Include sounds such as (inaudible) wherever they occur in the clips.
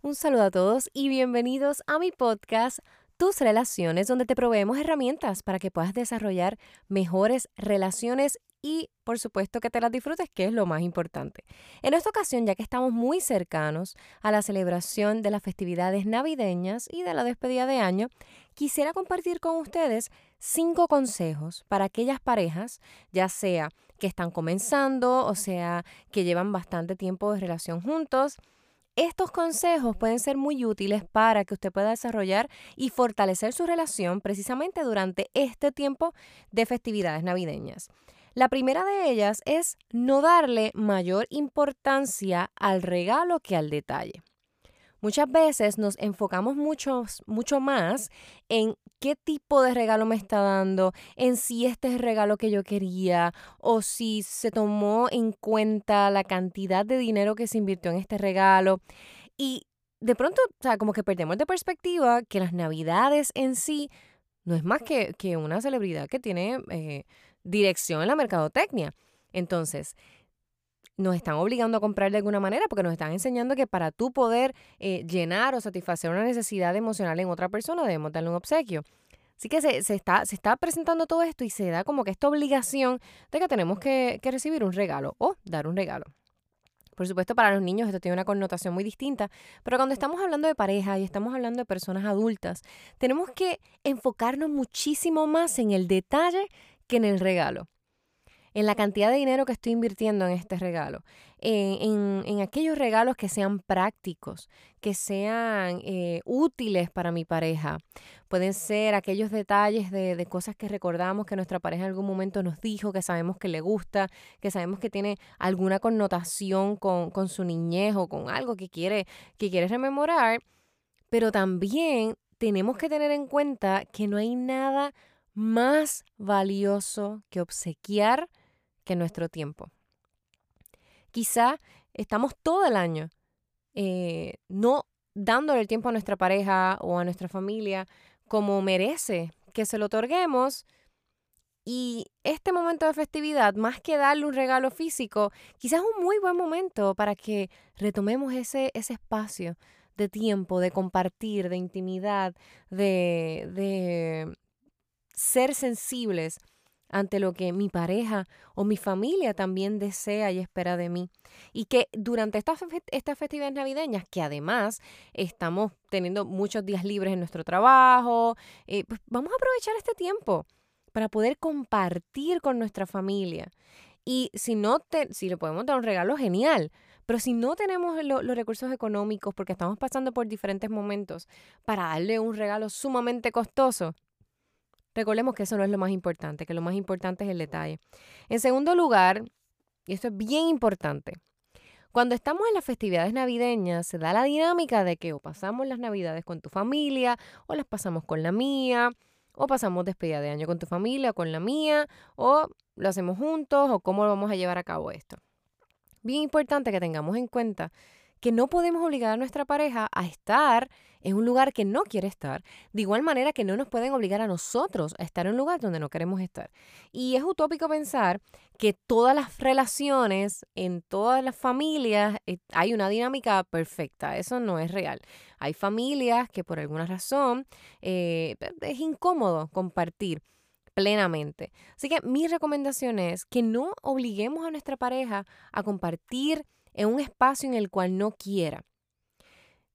Un saludo a todos y bienvenidos a mi podcast Tus Relaciones, donde te proveemos herramientas para que puedas desarrollar mejores relaciones y por supuesto que te las disfrutes, que es lo más importante. En esta ocasión, ya que estamos muy cercanos a la celebración de las festividades navideñas y de la despedida de año, quisiera compartir con ustedes cinco consejos para aquellas parejas, ya sea que están comenzando o sea que llevan bastante tiempo de relación juntos, estos consejos pueden ser muy útiles para que usted pueda desarrollar y fortalecer su relación precisamente durante este tiempo de festividades navideñas. La primera de ellas es no darle mayor importancia al regalo que al detalle. Muchas veces nos enfocamos mucho, mucho más en qué tipo de regalo me está dando, en si este es el regalo que yo quería o si se tomó en cuenta la cantidad de dinero que se invirtió en este regalo. Y de pronto, o sea, como que perdemos de perspectiva que las navidades en sí no es más que, que una celebridad que tiene eh, dirección en la mercadotecnia. Entonces, nos están obligando a comprar de alguna manera porque nos están enseñando que para tú poder eh, llenar o satisfacer una necesidad emocional en otra persona debemos darle un obsequio. Así que se, está, se está presentando todo esto y se da como que esta obligación de que tenemos que, que recibir un regalo o dar un regalo. Por supuesto, para los niños esto tiene una connotación muy distinta, pero cuando estamos hablando de pareja y estamos hablando de personas adultas, tenemos que enfocarnos muchísimo más en el detalle que en el regalo en la cantidad de dinero que estoy invirtiendo en este regalo, en, aquellos regalos que sean prácticos, que sean eh, útiles para mi pareja. Pueden ser aquellos detalles de, cosas que recordamos que nuestra pareja en algún momento nos dijo, que sabemos que le gusta, que sabemos que tiene alguna connotación con, con su niñez o con algo que quiere, que quiere rememorar, pero también tenemos que tener en cuenta que no hay nada más valioso que obsequiar nuestro tiempo. Quizá estamos todo el año eh, no dándole el tiempo a nuestra pareja o a nuestra familia como merece que se lo otorguemos. Y este momento de festividad, más que darle un regalo físico, quizás es un muy buen momento para que retomemos ese, ese espacio de tiempo, de compartir, de intimidad, de, de ser sensibles ante lo que mi pareja o mi familia también desea y espera de mí. Y que durante estas, festividades navideñas, que además estamos teniendo muchos días libres en nuestro trabajo, eh, pues vamos a aprovechar este tiempo para poder compartir con nuestra familia. Y si no te, si le podemos dar un regalo, genial. Pero si no tenemos los recursos económicos porque estamos pasando por diferentes momentos para darle un regalo sumamente costoso, Recordemos que eso no es lo más importante, que lo más importante es el detalle. En segundo lugar, y esto es bien importante, cuando estamos en las festividades navideñas se da la dinámica de que o pasamos las navidades con tu familia o las pasamos con la mía o pasamos despedida de año con tu familia o con la mía o lo hacemos juntos o cómo vamos a llevar a cabo esto. Bien importante que tengamos en cuenta que no podemos obligar a nuestra pareja a estar en un lugar que no quiere estar, de igual manera que no nos pueden obligar a nosotros a estar en un lugar donde no queremos estar. Y es utópico pensar que todas las relaciones, en todas las familias, eh, hay una dinámica perfecta. Eso no es real. Hay familias que por alguna razón eh, es incómodo compartir plenamente. Así que mi recomendación es que no obliguemos a nuestra pareja a compartir en un espacio en el cual no quiera.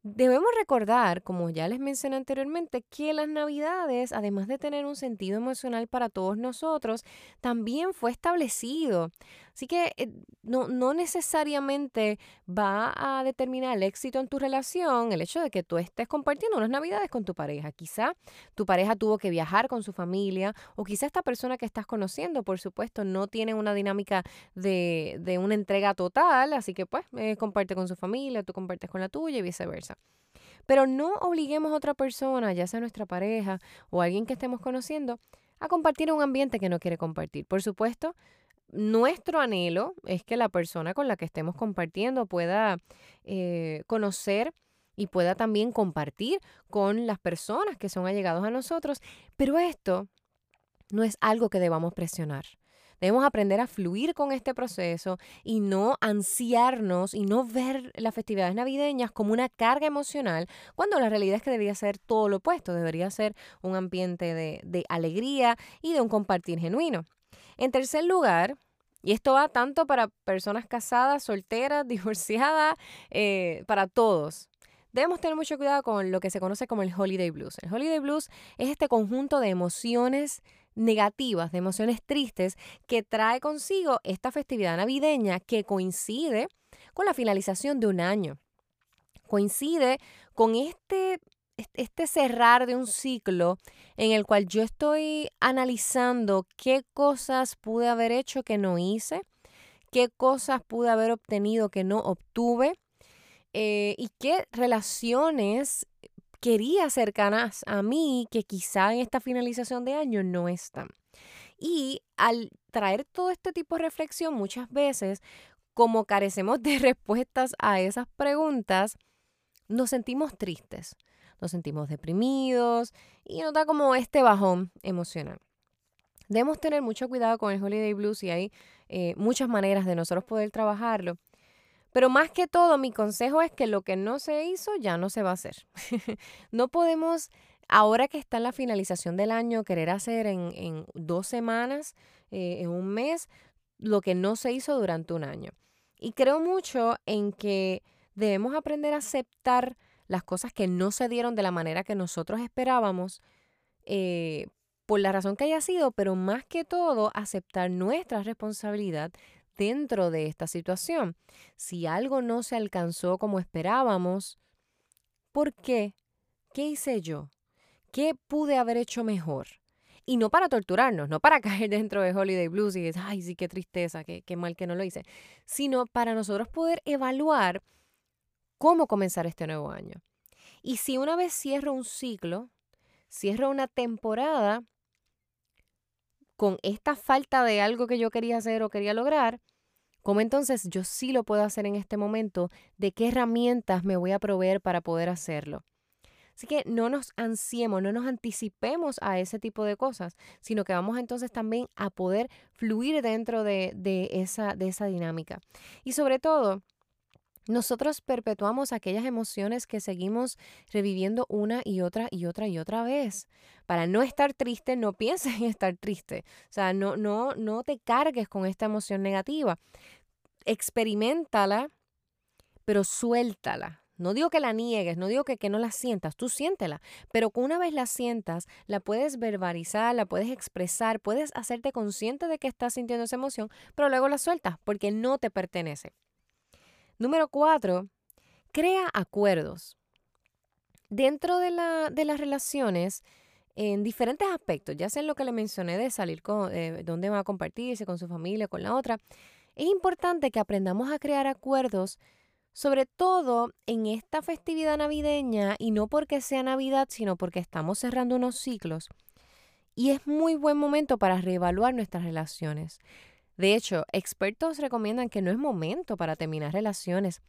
Debemos recordar, como ya les mencioné anteriormente, que las navidades, además de tener un sentido emocional para todos nosotros, también fue establecido. Así que eh, no, no, necesariamente va a determinar el éxito en tu relación el hecho de que tú estés compartiendo unas navidades con tu pareja. Quizá tu pareja tuvo que viajar con su familia o quizá esta persona que estás conociendo, por supuesto, no tiene una dinámica de, de una entrega total, así que pues eh, comparte con su familia, tú compartes con la tuya y viceversa. Pero no obliguemos a otra persona, ya sea nuestra pareja o alguien que estemos conociendo, a compartir un ambiente que no quiere compartir. Por supuesto, nuestro anhelo es que la persona con la que estemos compartiendo pueda eh, conocer y pueda también compartir con las personas que son allegados a nosotros, pero esto no es algo que debamos presionar. Debemos aprender a fluir con este proceso y no ansiarnos y no ver las festividades navideñas como una carga emocional, cuando la realidad es que debería ser todo lo opuesto, debería ser un ambiente de, de alegría y de un compartir genuino. En tercer lugar, y esto va tanto para personas casadas, solteras, (laughs) divorciadas, eh, para todos. Debemos tener mucho cuidado con lo que se conoce como el holiday blues. El holiday blues es este conjunto de emociones negativas, de emociones tristes que trae consigo esta festividad navideña que coincide con la finalización de un año. Coincide con este este cerrar de un ciclo en el cual yo estoy analizando qué cosas pude haber hecho que no hice, qué cosas pude haber obtenido que no obtuve eh, y qué relaciones quería cercanas a mí que quizá en esta finalización de año no están. Y al traer todo este tipo de reflexión muchas veces, como carecemos de (laughs) respuestas a esas preguntas, nos sentimos tristes nos sentimos deprimidos y nos da como este bajón emocional. Debemos tener mucho cuidado con el Holiday Blues y hay eh, muchas maneras de nosotros poder trabajarlo. Pero más que todo, mi consejo es que lo que no se hizo ya no se va a hacer. (laughs) no podemos, ahora que está en la finalización del año, querer hacer en, dos semanas, eh, en un mes, lo que no se hizo durante un año. Y creo mucho en que debemos aprender a aceptar las cosas que no se dieron de la manera que nosotros esperábamos, eh, por la razón que haya sido, pero más que todo aceptar nuestra responsabilidad dentro de esta situación. Si algo no se alcanzó como esperábamos, ¿por qué? ¿Qué hice yo? ¿Qué pude haber hecho mejor? Y no para torturarnos, no para (laughs) caer dentro de Holiday Blues y decir, ay, sí, qué tristeza, qué, qué mal que no lo hice, sino para nosotros poder evaluar cómo comenzar este nuevo año. Y si una vez cierro un ciclo, cierro una temporada con esta falta de algo que yo quería hacer o quería lograr, ¿cómo entonces yo sí lo puedo hacer en este momento? ¿De qué herramientas me voy a proveer para poder hacerlo? Así que no nos ansiemos, no nos anticipemos a ese tipo de cosas, sino que vamos entonces también a poder fluir dentro de, de, esa, de esa dinámica. Y sobre todo, nosotros perpetuamos aquellas emociones que seguimos reviviendo una y otra y otra y otra vez. Para no estar triste, no pienses en estar triste. O sea, no, no, no te cargues con esta emoción negativa. Experimentala, pero suéltala. No digo que la niegues, no digo que, que no la sientas, tú siéntela, pero una vez la sientas, la puedes verbalizar, la puedes expresar, puedes hacerte consciente de que estás sintiendo esa emoción, pero luego la sueltas porque no te pertenece. Número cuatro, crea acuerdos. Dentro de, la, de las relaciones, en diferentes aspectos, ya sea en lo que le mencioné de salir con, eh, dónde va a compartirse con su familia, con la otra, es importante que aprendamos a crear acuerdos, sobre todo en esta festividad navideña, y no porque sea Navidad, sino porque estamos cerrando unos ciclos. Y es muy buen momento para reevaluar nuestras relaciones. De hecho, expertos recomiendan que no es momento para terminar relaciones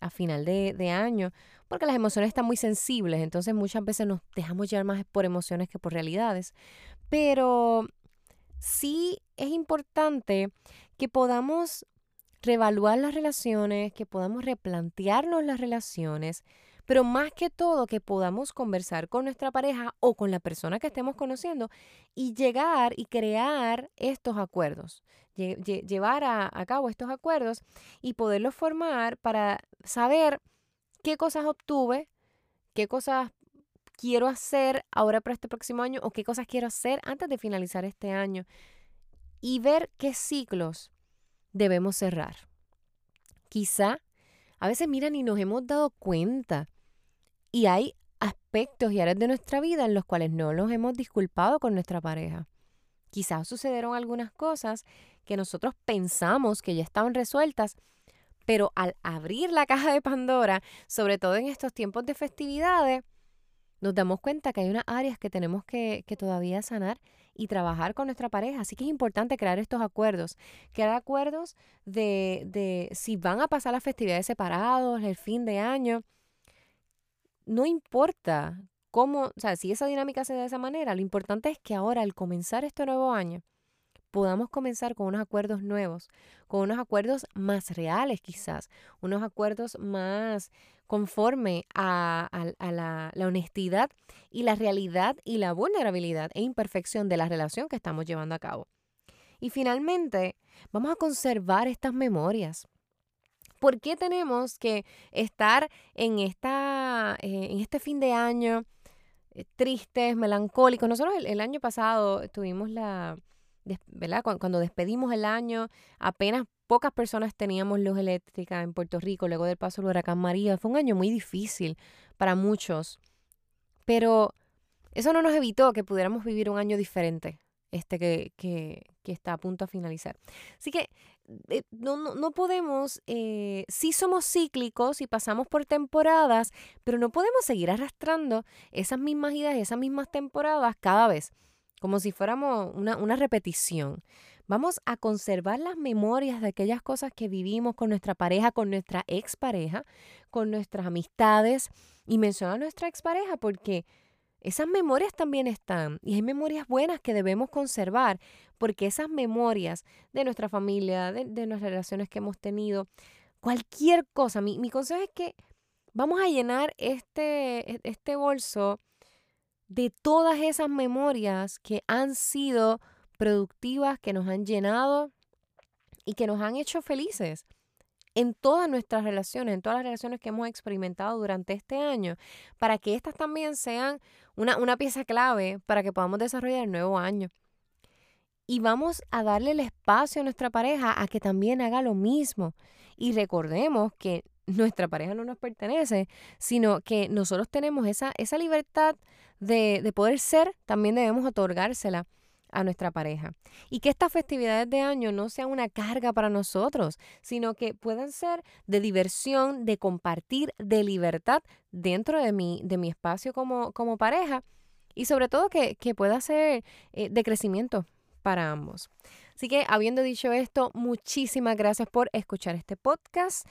a final de, año, porque las emociones están muy sensibles, entonces muchas veces nos dejamos llevar más por emociones que por realidades. Pero sí es importante que podamos reevaluar las relaciones, que podamos replantearnos las relaciones, pero más que todo que podamos conversar con nuestra pareja o con la persona que estemos conociendo y llegar y crear estos acuerdos, llevar a, cabo estos acuerdos y poderlos formar para saber qué cosas obtuve, qué cosas quiero hacer ahora para este próximo año o qué cosas quiero hacer antes de finalizar este año y ver qué ciclos debemos cerrar. Quizá a veces miran y nos hemos dado cuenta y hay aspectos y áreas de nuestra vida en los cuales no nos hemos disculpado con nuestra pareja. Quizás sucedieron algunas cosas que nosotros pensamos que ya estaban resueltas, pero al abrir la caja de Pandora, sobre todo en estos tiempos de festividades, nos damos cuenta que hay unas áreas que tenemos que, que, todavía sanar y trabajar con nuestra pareja. Así que es importante crear estos acuerdos. Crear acuerdos de, de si van a pasar las festividades separados, el fin de año no importa cómo, o sea, si esa dinámica se da de esa manera, lo importante es que ahora al comenzar este nuevo año podamos comenzar con unos acuerdos nuevos, con unos acuerdos más reales quizás, unos acuerdos más conforme a, la, la, honestidad y la realidad y la vulnerabilidad e imperfección de la relación que estamos llevando a cabo. Y finalmente, vamos a conservar estas memorias. ¿Por qué tenemos que estar en, esta, eh, en este fin de año eh, tristes, melancólicos? Nosotros el, año pasado tuvimos la, ¿verdad? Cuando, despedimos el año, apenas pocas personas teníamos luz eléctrica en Puerto Rico luego del paso del huracán María. Fue un año muy difícil para muchos, pero eso no nos evitó que pudiéramos vivir un año diferente, este que, que está a punto de finalizar. Así que eh, no, no, podemos, eh, sí somos cíclicos y pasamos por temporadas, pero no podemos seguir arrastrando esas mismas ideas, esas mismas temporadas cada vez, como si fuéramos una, una repetición. Vamos a conservar las memorias de aquellas cosas que vivimos con nuestra pareja, con nuestra expareja, con nuestras amistades y mencionar a nuestra expareja porque esas memorias también están y hay memorias buenas que debemos conservar porque esas memorias de nuestra familia, de, de nuestras relaciones que hemos tenido, cualquier cosa, mi, mi, consejo es que vamos a llenar este, e, este bolso de todas esas memorias que han sido productivas, que nos han llenado y que nos han hecho felices en todas nuestras relaciones, en todas las relaciones que hemos experimentado durante este año, para que estas también sean una, una pieza clave para que podamos desarrollar el nuevo año. Y vamos a darle el espacio a nuestra pareja a que también haga lo mismo. Y recordemos que nuestra pareja no nos pertenece, sino que nosotros tenemos esa, esa libertad de, de poder ser, también debemos otorgársela a nuestra pareja. Y que estas festividades de año no sean una carga para nosotros, sino que puedan ser de diversión, de compartir, de libertad dentro de mi, de mi espacio como, como pareja y sobre todo que, pueda ser eh, de crecimiento para ambos. Así que habiendo dicho esto, muchísimas gracias por escuchar este podcast.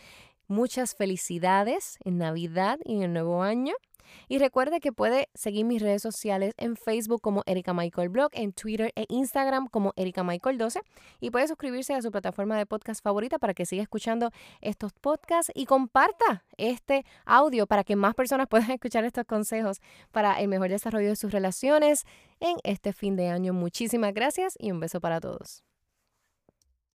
Muchas felicidades en Navidad y en el nuevo año. Y recuerde que puede seguir mis redes sociales en Facebook como Erika Michael Blog, en Twitter e Instagram como Erika Michael 12 y puede suscribirse a su plataforma de podcast favorita para que siga escuchando estos podcasts y comparta este audio para que más personas (laughs) puedan escuchar estos consejos para el mejor desarrollo de sus relaciones en este fin de año. Muchísimas gracias y un beso para todos.